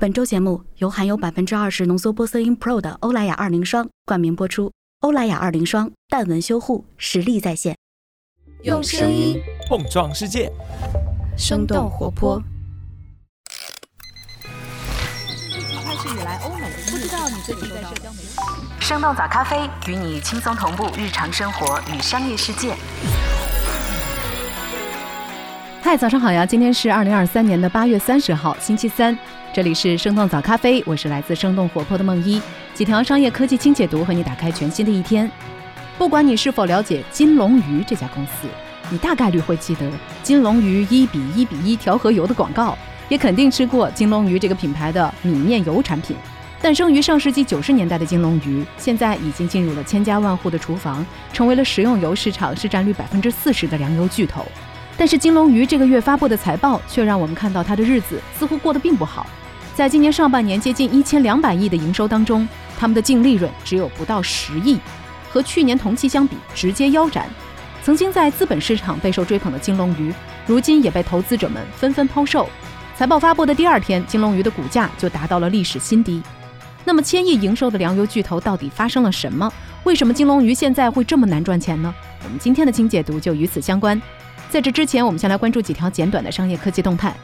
本周节目由含有百分之二十浓缩玻色因 Pro 的欧莱雅二零霜冠名播出。欧莱雅二零霜淡纹修护实力在线，用声音碰撞世界，生动活泼。开始以来，欧美不知道你最近在社交媒体。生动早咖啡与你轻松同步日常生活与商业世界。嗨，早上好呀！今天是二零二三年的八月三十号，星期三。这里是生动早咖啡，我是来自生动活泼的梦一。几条商业科技轻解读，和你打开全新的一天。不管你是否了解金龙鱼这家公司，你大概率会记得金龙鱼一比一比一调和油的广告，也肯定吃过金龙鱼这个品牌的米面油产品。诞生于上世纪九十年代的金龙鱼，现在已经进入了千家万户的厨房，成为了食用油市场市占率百分之四十的粮油巨头。但是金龙鱼这个月发布的财报却让我们看到它的日子似乎过得并不好。在今年上半年接近一千两百亿的营收当中，他们的净利润只有不到十亿，和去年同期相比直接腰斩。曾经在资本市场备受追捧的金龙鱼，如今也被投资者们纷纷抛售。财报发布的第二天，金龙鱼的股价就达到了历史新低。那么，千亿营收的粮油巨头到底发生了什么？为什么金龙鱼现在会这么难赚钱呢？我们今天的精解读就与此相关。在这之前，我们先来关注几条简短的商业科技动态。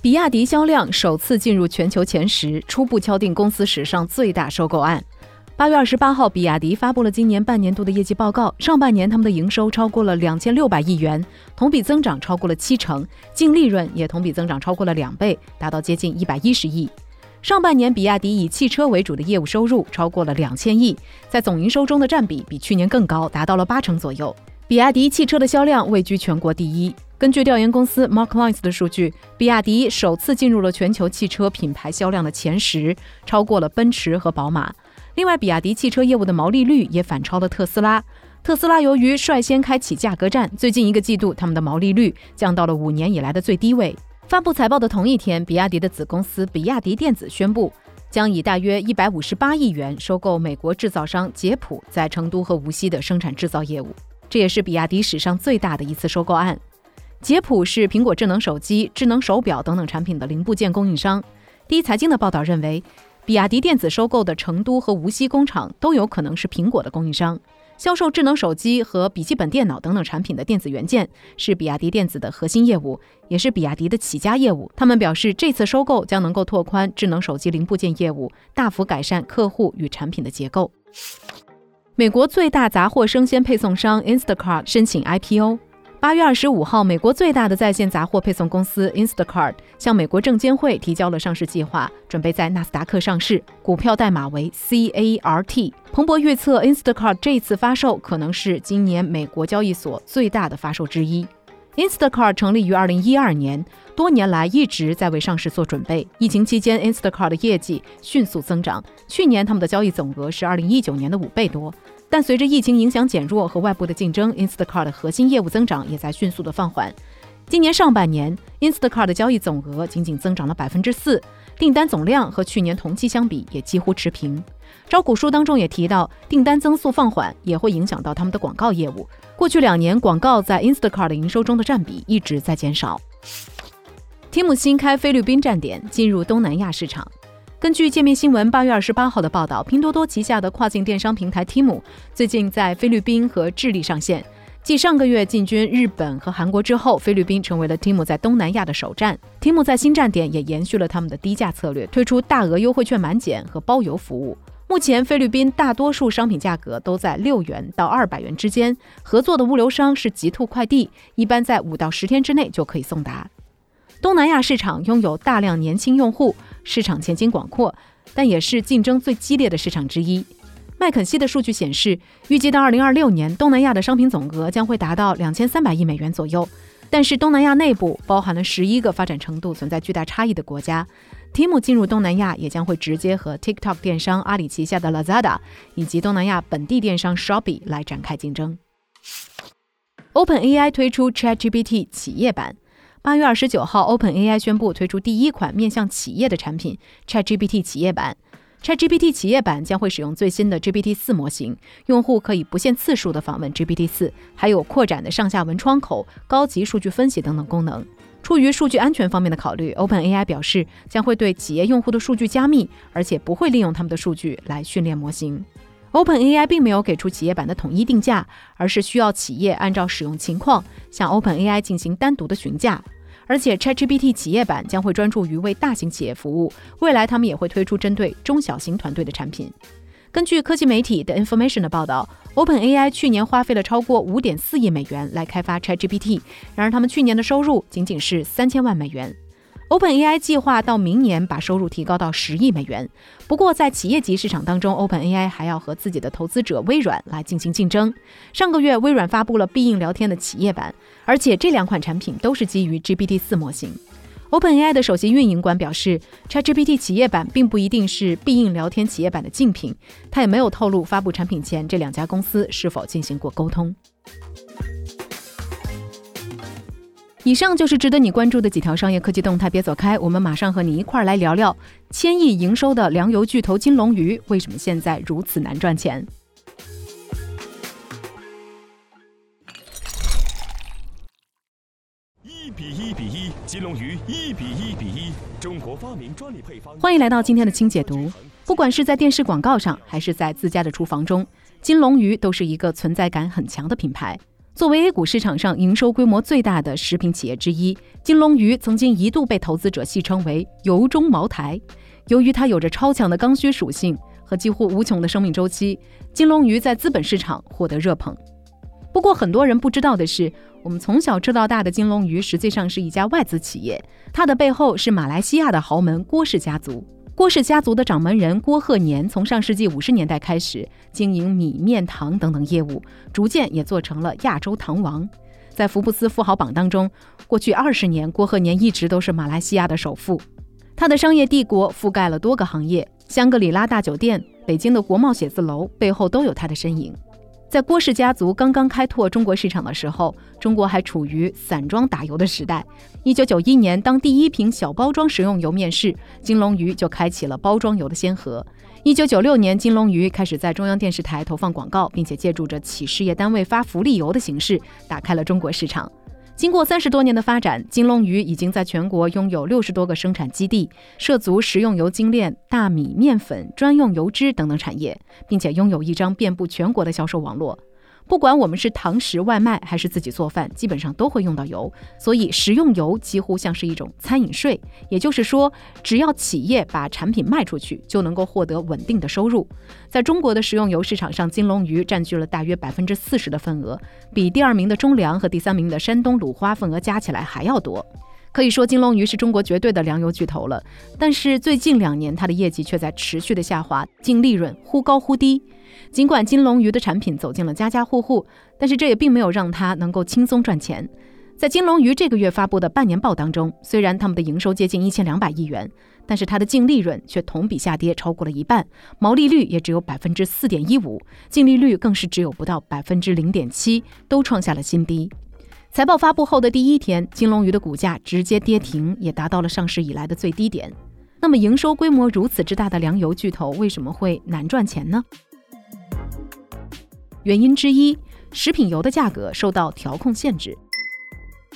比亚迪销量首次进入全球前十，初步敲定公司史上最大收购案。八月二十八号，比亚迪发布了今年半年度的业绩报告，上半年他们的营收超过了两千六百亿元，同比增长超过了七成，净利润也同比增长超过了两倍，达到接近一百一十亿。上半年，比亚迪以汽车为主的业务收入超过了两千亿，在总营收中的占比比去年更高，达到了八成左右。比亚迪汽车的销量位居全国第一。根据调研公司 Marklines 的数据，比亚迪首次进入了全球汽车品牌销量的前十，超过了奔驰和宝马。另外，比亚迪汽车业务的毛利率也反超了特斯拉。特斯拉由于率先开启价格战，最近一个季度他们的毛利率降到了五年以来的最低位。发布财报的同一天，比亚迪的子公司比亚迪电子宣布，将以大约一百五十八亿元收购美国制造商捷普在成都和无锡的生产制造业务。这也是比亚迪史上最大的一次收购案。捷普是苹果智能手机、智能手表等等产品的零部件供应商。第一财经的报道认为，比亚迪电子收购的成都和无锡工厂都有可能是苹果的供应商。销售智能手机和笔记本电脑等等产品的电子元件是比亚迪电子的核心业务，也是比亚迪的起家业务。他们表示，这次收购将能够拓宽智能手机零部件业务，大幅改善客户与产品的结构。美国最大杂货生鲜配送商 Instacart 申请 IPO。八月二十五号，美国最大的在线杂货配送公司 Instacart 向美国证监会提交了上市计划，准备在纳斯达克上市，股票代码为 CART。彭博预测，Instacart 这次发售可能是今年美国交易所最大的发售之一。Instacart 成立于二零一二年，多年来一直在为上市做准备。疫情期间，Instacart 的业绩迅速增长，去年他们的交易总额是二零一九年的五倍多。但随着疫情影响减弱和外部的竞争，Instacart 的核心业务增长也在迅速的放缓。今年上半年，Instacart 的交易总额仅仅增长了百分之四，订单总量和去年同期相比也几乎持平。招股书当中也提到，订单增速放缓也会影响到他们的广告业务。过去两年，广告在 Instacart 的营收中的占比一直在减少。Tim 新开菲律宾站点，进入东南亚市场。根据界面新闻八月二十八号的报道，拼多多旗下的跨境电商平台 Tim 最近在菲律宾和智利上线。继上个月进军日本和韩国之后，菲律宾成为了 Tim 在东南亚的首站。Tim 在新站点也延续了他们的低价策略，推出大额优惠券满减和包邮服务。目前，菲律宾大多数商品价格都在六元到二百元之间。合作的物流商是极兔快递，一般在五到十天之内就可以送达。东南亚市场拥有大量年轻用户，市场前景广阔，但也是竞争最激烈的市场之一。麦肯锡的数据显示，预计到二零二六年，东南亚的商品总额将会达到两千三百亿美元左右。但是，东南亚内部包含了十一个发展程度存在巨大差异的国家。Tim 进入东南亚也将会直接和 TikTok 电商阿里旗下的 Lazada 以及东南亚本地电商 Shopee 来展开竞争。OpenAI 推出 ChatGPT 企业版。八月二十九号，OpenAI 宣布推出第一款面向企业的产品 ChatGPT 企业版。ChatGPT 企业版将会使用最新的 GPT 四模型，用户可以不限次数的访问 GPT 四，还有扩展的上下文窗口、高级数据分析等等功能。出于数据安全方面的考虑，OpenAI 表示将会对企业用户的数据加密，而且不会利用他们的数据来训练模型。OpenAI 并没有给出企业版的统一定价，而是需要企业按照使用情况向 OpenAI 进行单独的询价。而且 ChatGPT 企业版将会专注于为大型企业服务，未来他们也会推出针对中小型团队的产品。根据科技媒体的 Information 的报道，OpenAI 去年花费了超过五点四亿美元来开发 ChatGPT，然而他们去年的收入仅仅是三千万美元。OpenAI 计划到明年把收入提高到十亿美元。不过，在企业级市场当中，OpenAI 还要和自己的投资者微软来进行竞争。上个月，微软发布了必应聊天的企业版，而且这两款产品都是基于 GPT-4 模型。OpenAI 的首席运营官表示，ChatGPT 企业版并不一定是必应聊天企业版的竞品。他也没有透露发布产品前这两家公司是否进行过沟通。以上就是值得你关注的几条商业科技动态，别走开，我们马上和你一块儿来聊聊千亿营收的粮油巨头金龙鱼为什么现在如此难赚钱。一比一比一，金龙鱼一比一比一，中国发明专利配方。欢迎来到今天的清解读。不管是在电视广告上，还是在自家的厨房中，金龙鱼都是一个存在感很强的品牌。作为 A 股市场上营收规模最大的食品企业之一，金龙鱼曾经一度被投资者戏称为“油中茅台”。由于它有着超强的刚需属性和几乎无穷的生命周期，金龙鱼在资本市场获得热捧。不过，很多人不知道的是，我们从小吃到大的金龙鱼实际上是一家外资企业，它的背后是马来西亚的豪门郭氏家族。郭氏家族的掌门人郭鹤年从上世纪五十年代开始经营米面糖等等业务，逐渐也做成了亚洲糖王。在福布斯富豪榜当中，过去二十年，郭鹤年一直都是马来西亚的首富。他的商业帝国覆盖了多个行业，香格里拉大酒店、北京的国贸写字楼背后都有他的身影。在郭氏家族刚刚开拓中国市场的时候，中国还处于散装打油的时代。一九九一年，当第一瓶小包装食用油面世，金龙鱼就开启了包装油的先河。一九九六年，金龙鱼开始在中央电视台投放广告，并且借助着企事业单位发福利油的形式，打开了中国市场。经过三十多年的发展，金龙鱼已经在全国拥有六十多个生产基地，涉足食用油精炼、大米面粉、专用油脂等等产业，并且拥有一张遍布全国的销售网络。不管我们是堂食外卖还是自己做饭，基本上都会用到油，所以食用油几乎像是一种餐饮税。也就是说，只要企业把产品卖出去，就能够获得稳定的收入。在中国的食用油市场上，金龙鱼占据了大约百分之四十的份额，比第二名的中粮和第三名的山东鲁花份额加起来还要多。可以说，金龙鱼是中国绝对的粮油巨头了。但是最近两年，它的业绩却在持续的下滑，净利润忽高忽低。尽管金龙鱼的产品走进了家家户户，但是这也并没有让它能够轻松赚钱。在金龙鱼这个月发布的半年报当中，虽然他们的营收接近一千两百亿元，但是它的净利润却同比下跌超过了一半，毛利率也只有百分之四点一五，净利率更是只有不到百分之零点七，都创下了新低。财报发布后的第一天，金龙鱼的股价直接跌停，也达到了上市以来的最低点。那么，营收规模如此之大的粮油巨头为什么会难赚钱呢？原因之一，食品油的价格受到调控限制。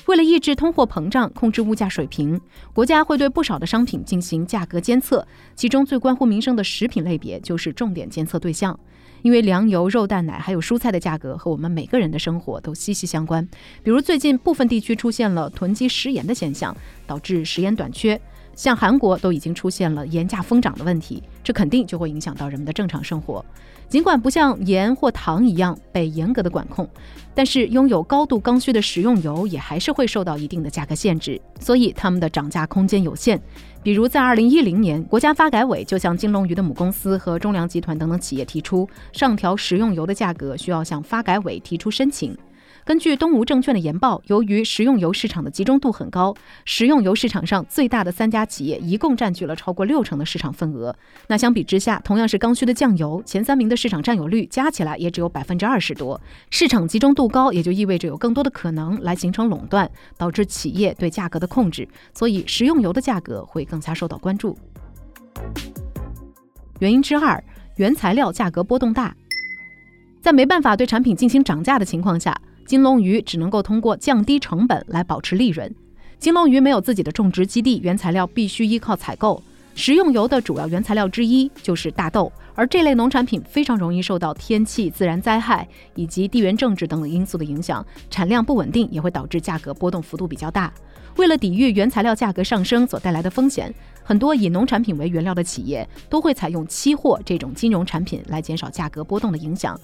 为了抑制通货膨胀，控制物价水平，国家会对不少的商品进行价格监测，其中最关乎民生的食品类别就是重点监测对象。因为粮油、肉蛋奶还有蔬菜的价格和我们每个人的生活都息息相关。比如最近部分地区出现了囤积食盐的现象，导致食盐短缺。像韩国都已经出现了盐价疯涨的问题，这肯定就会影响到人们的正常生活。尽管不像盐或糖一样被严格的管控，但是拥有高度刚需的食用油也还是会受到一定的价格限制，所以它们的涨价空间有限。比如在二零一零年，国家发改委就向金龙鱼的母公司和中粮集团等等企业提出，上调食用油的价格需要向发改委提出申请。根据东吴证券的研报，由于食用油市场的集中度很高，食用油市场上最大的三家企业一共占据了超过六成的市场份额。那相比之下，同样是刚需的酱油，前三名的市场占有率加起来也只有百分之二十多。市场集中度高，也就意味着有更多的可能来形成垄断，导致企业对价格的控制，所以食用油的价格会更加受到关注。原因之二，原材料价格波动大。在没办法对产品进行涨价的情况下，金龙鱼只能够通过降低成本来保持利润。金龙鱼没有自己的种植基地，原材料必须依靠采购。食用油的主要原材料之一就是大豆，而这类农产品非常容易受到天气、自然灾害以及地缘政治等等因素的影响，产量不稳定也会导致价格波动幅度比较大。为了抵御原材料价格上升所带来的风险，很多以农产品为原料的企业都会采用期货这种金融产品来减少价格波动的影响。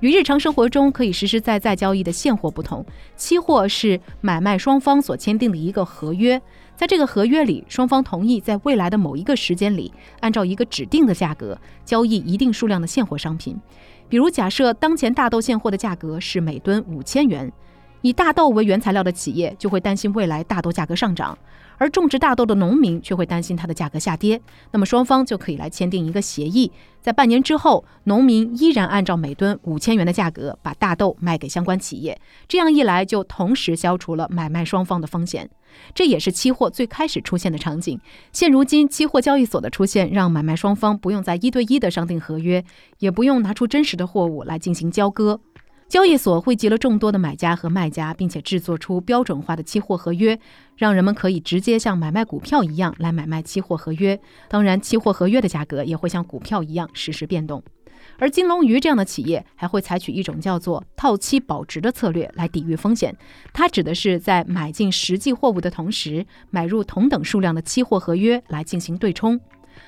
与日常生活中可以实实在在交易的现货不同，期货是买卖双方所签订的一个合约。在这个合约里，双方同意在未来的某一个时间里，按照一个指定的价格交易一定数量的现货商品。比如，假设当前大豆现货的价格是每吨五千元。以大豆为原材料的企业就会担心未来大豆价格上涨，而种植大豆的农民却会担心它的价格下跌。那么双方就可以来签订一个协议，在半年之后，农民依然按照每吨五千元的价格把大豆卖给相关企业。这样一来，就同时消除了买卖双方的风险。这也是期货最开始出现的场景。现如今，期货交易所的出现，让买卖双方不用再一对一的商定合约，也不用拿出真实的货物来进行交割。交易所汇集了众多的买家和卖家，并且制作出标准化的期货合约，让人们可以直接像买卖股票一样来买卖期货合约。当然，期货合约的价格也会像股票一样实时变动。而金龙鱼这样的企业还会采取一种叫做套期保值的策略来抵御风险。它指的是在买进实际货物的同时，买入同等数量的期货合约来进行对冲。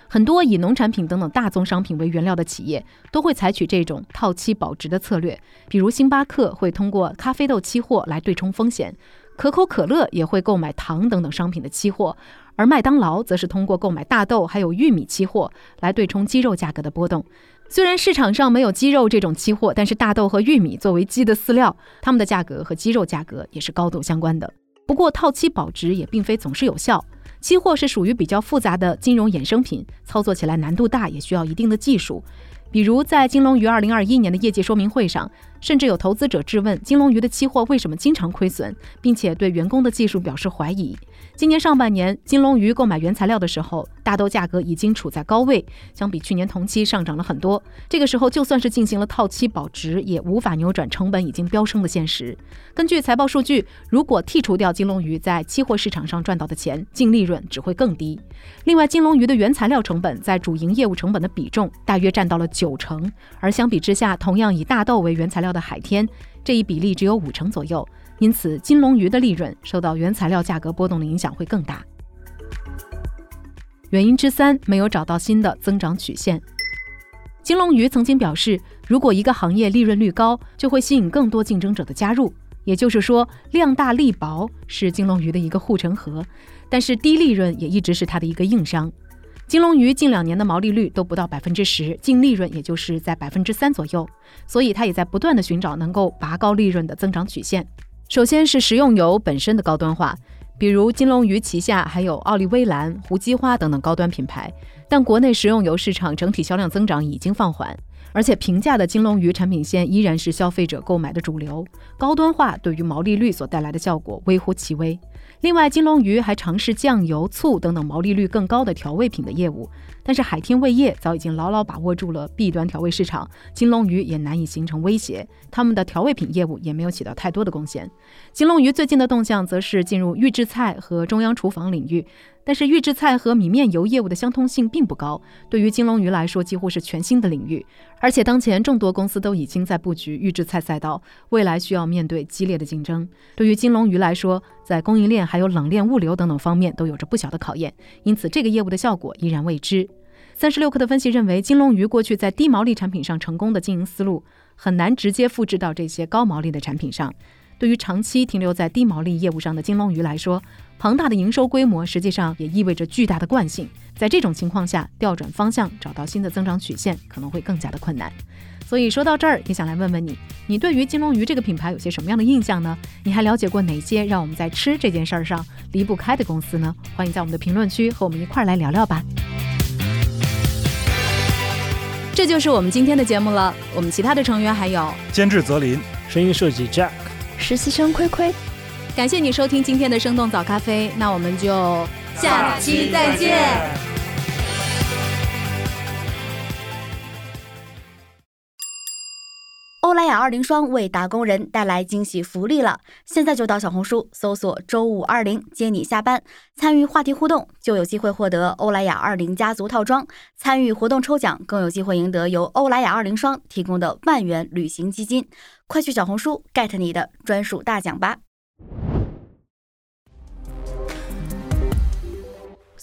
很多以农产品等等大宗商品为原料的企业都会采取这种套期保值的策略，比如星巴克会通过咖啡豆期货来对冲风险，可口可乐也会购买糖等等商品的期货，而麦当劳则是通过购买大豆还有玉米期货来对冲鸡肉价格的波动。虽然市场上没有鸡肉这种期货，但是大豆和玉米作为鸡的饲料，它们的价格和鸡肉价格也是高度相关的。不过套期保值也并非总是有效。期货是属于比较复杂的金融衍生品，操作起来难度大，也需要一定的技术。比如在金龙鱼二零二一年的业绩说明会上。甚至有投资者质问金龙鱼的期货为什么经常亏损，并且对员工的技术表示怀疑。今年上半年，金龙鱼购买原材料的时候，大豆价格已经处在高位，相比去年同期上涨了很多。这个时候，就算是进行了套期保值，也无法扭转成本已经飙升的现实。根据财报数据，如果剔除掉金龙鱼在期货市场上赚到的钱，净利润只会更低。另外，金龙鱼的原材料成本在主营业务成本的比重大约占到了九成，而相比之下，同样以大豆为原材料。的海天这一比例只有五成左右，因此金龙鱼的利润受到原材料价格波动的影响会更大。原因之三，没有找到新的增长曲线。金龙鱼曾经表示，如果一个行业利润率高，就会吸引更多竞争者的加入，也就是说，量大利薄是金龙鱼的一个护城河。但是低利润也一直是它的一个硬伤。金龙鱼近两年的毛利率都不到百分之十，净利润也就是在百分之三左右，所以它也在不断的寻找能够拔高利润的增长曲线。首先是食用油本身的高端化，比如金龙鱼旗下还有奥利威兰、胡姬花等等高端品牌，但国内食用油市场整体销量增长已经放缓，而且平价的金龙鱼产品线依然是消费者购买的主流，高端化对于毛利率所带来的效果微乎其微。另外，金龙鱼还尝试酱油、醋等等毛利率更高的调味品的业务，但是海天味业早已经牢牢把握住了 B 端调味市场，金龙鱼也难以形成威胁，他们的调味品业务也没有起到太多的贡献。金龙鱼最近的动向则是进入预制菜和中央厨房领域。但是预制菜和米面油业务的相通性并不高，对于金龙鱼来说几乎是全新的领域。而且当前众多公司都已经在布局预制菜赛道，未来需要面对激烈的竞争。对于金龙鱼来说，在供应链还有冷链物流等等方面都有着不小的考验，因此这个业务的效果依然未知。三十六氪的分析认为，金龙鱼过去在低毛利产品上成功的经营思路，很难直接复制到这些高毛利的产品上。对于长期停留在低毛利业务上的金龙鱼来说，庞大的营收规模实际上也意味着巨大的惯性。在这种情况下，调转方向，找到新的增长曲线可能会更加的困难。所以说到这儿，也想来问问你，你对于金龙鱼这个品牌有些什么样的印象呢？你还了解过哪些让我们在吃这件事儿上离不开的公司呢？欢迎在我们的评论区和我们一块儿来聊聊吧。这就是我们今天的节目了。我们其他的成员还有监制泽林，声音设计 Jack。实习生亏亏，感谢你收听今天的生动早咖啡那我们就下期再见。欧莱雅二零霜为打工人带来惊喜福利了。现在就到小红书搜索周五二零接你下班。参与话题互动就有机会获得欧莱雅二零家族套装参与活动抽奖更有机会赢得由欧莱雅二零霜提供的万元旅行基金。快去小红书 get 你的专属大奖吧。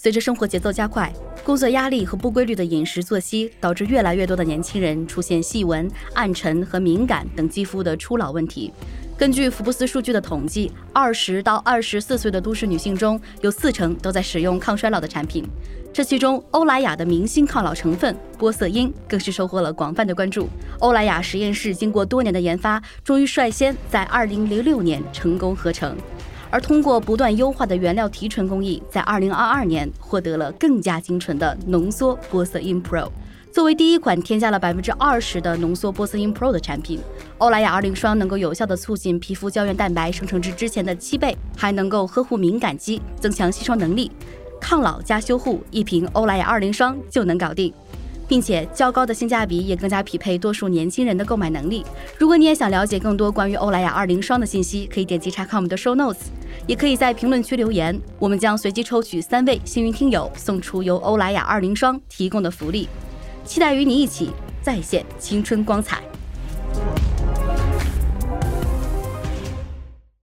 随着生活节奏加快，工作压力和不规律的饮食作息，导致越来越多的年轻人出现细纹、暗沉和敏感等肌肤的初老问题。根据福布斯数据的统计，二十到二十四岁的都市女性中有四成都在使用抗衰老的产品。这其中，欧莱雅的明星抗老成分玻色因更是收获了广泛的关注。欧莱雅实验室经过多年的研发，终于率先在二零零六年成功合成。而通过不断优化的原料提纯工艺，在二零二二年获得了更加精纯的浓缩玻色因 Pro。作为第一款添加了百分之二十的浓缩玻色因 Pro 的产品，欧莱雅二零霜能够有效的促进皮肤胶原蛋白生成至之前的七倍，还能够呵护敏感肌，增强吸收能力，抗老加修护，一瓶欧莱雅二零霜就能搞定。并且较高的性价比也更加匹配多数年轻人的购买能力。如果你也想了解更多关于欧莱雅二零霜的信息，可以点击查看我们的 show notes，也可以在评论区留言，我们将随机抽取三位幸运听友，送出由欧莱雅二零霜提供的福利。期待与你一起再现青春光彩。